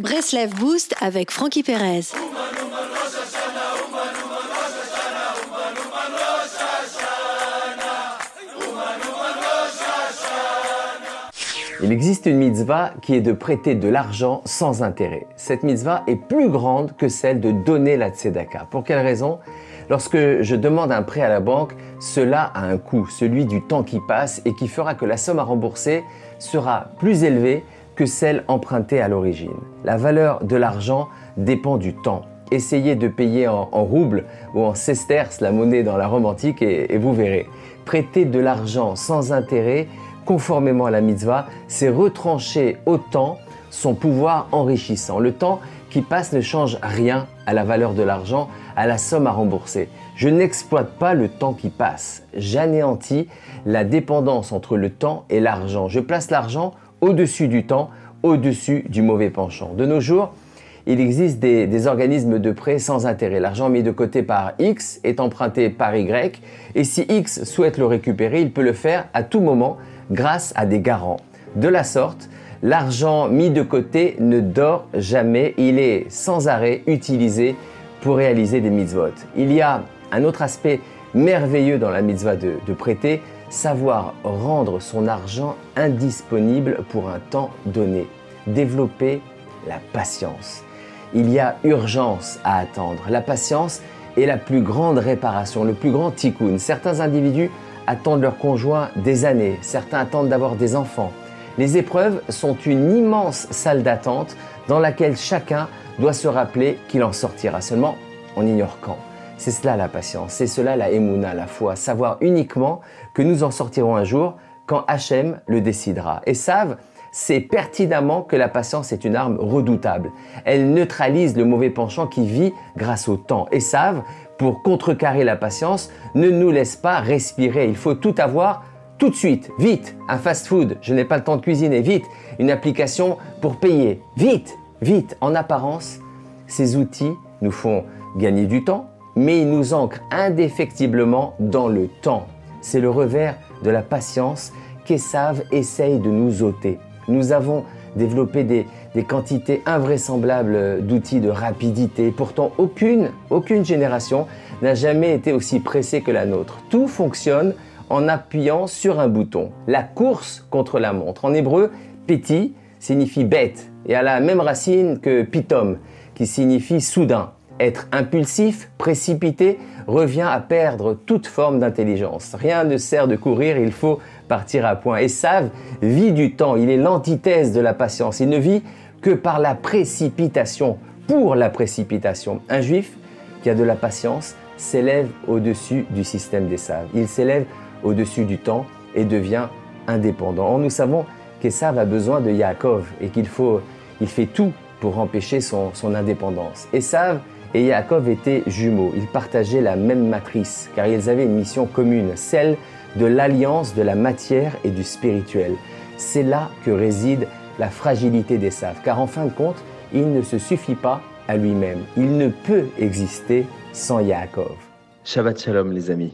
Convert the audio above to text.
Breslev Boost avec Frankie Perez. Il existe une mitzvah qui est de prêter de l'argent sans intérêt. Cette mitzvah est plus grande que celle de donner la tzedaka. Pour quelle raison? Lorsque je demande un prêt à la banque, cela a un coût, celui du temps qui passe et qui fera que la somme à rembourser sera plus élevée que celle empruntée à l'origine. La valeur de l'argent dépend du temps. Essayez de payer en, roubles ou en sesterces, la monnaie dans la Rome antique, et, et vous verrez. Prêter de l'argent sans intérêt conformément à la mitzvah, c'est retrancher au temps son pouvoir enrichissant. Le temps qui passe ne change rien à la valeur de l'argent, à la somme à rembourser. Je n'exploite pas le temps qui passe. J'anéantis la dépendance entre le temps et l'argent. Je place l'argent au-dessus du temps, au-dessus du mauvais penchant. De nos jours, il existe des, organismes de prêt sans intérêt. L'argent mis de côté par X est emprunté par Y et si X souhaite le récupérer, il peut le faire à tout moment grâce à des garants. De la sorte, l'argent mis de côté ne dort jamais, il est sans arrêt utilisé pour réaliser des mitzvot. Il y a un autre aspect merveilleux dans la mitzvah de, prêter, savoir rendre son argent indisponible pour un temps donné, développer la patience. Il y a urgence à attendre. La patience est la plus grande réparation, le plus grand tikkun. Certains individus attendent leur conjoint des années, certains attendent d'avoir des enfants. Les épreuves sont une immense salle d'attente dans laquelle chacun doit se rappeler qu'il en sortira. Seulement, on ignore quand. C'est cela la patience, c'est cela la émouna, la foi, savoir uniquement que nous en sortirons un jour quand Hachem le décidera. Et savent c'est pertinemment que la patience est une arme redoutable. Elle neutralise le mauvais penchant qui vit grâce au temps. Et savent, pour contrecarrer la patience, ne nous laisse pas respirer. Il faut tout avoir tout de suite, vite. Un fast-food, je n'ai pas le temps de cuisiner, vite. Une application pour payer, vite, vite. En apparence, ces outils nous font gagner du temps, mais ils nous ancrent indéfectiblement dans le temps. C'est le revers de la patience qu'Essav essaye de nous ôter nous avons développé des, quantités invraisemblables d'outils de rapidité. Pourtant, aucune, aucune génération n'a jamais été aussi pressée que la nôtre. Tout fonctionne en appuyant sur un bouton. La course contre la montre. En hébreu, petit signifie bête et a la même racine que pitom, qui signifie soudain. Être impulsif, précipité, revient à perdre toute forme d'intelligence. Rien ne sert de courir, il faut partir à point. Et Save vit du temps, il est l'antithèse de la patience. Il ne vit que par la précipitation, pour la précipitation. Un juif qui a de la patience s'élève au-dessus du système des saves. Il s'élève au-dessus du temps et devient indépendant. Or, nous savons qu'Esav a besoin de Yaakov et qu'il faut, il fait tout pour empêcher son, son indépendance. Esav et Yaakov étaient jumeaux. Ils partageaient la même matrice car ils avaient une mission commune, celle de l'alliance de la matière et du spirituel. C'est là que réside la fragilité des saves, car en fin de compte, il ne se suffit pas à lui-même. Il ne peut exister sans Yaakov. Shabbat Shalom les amis.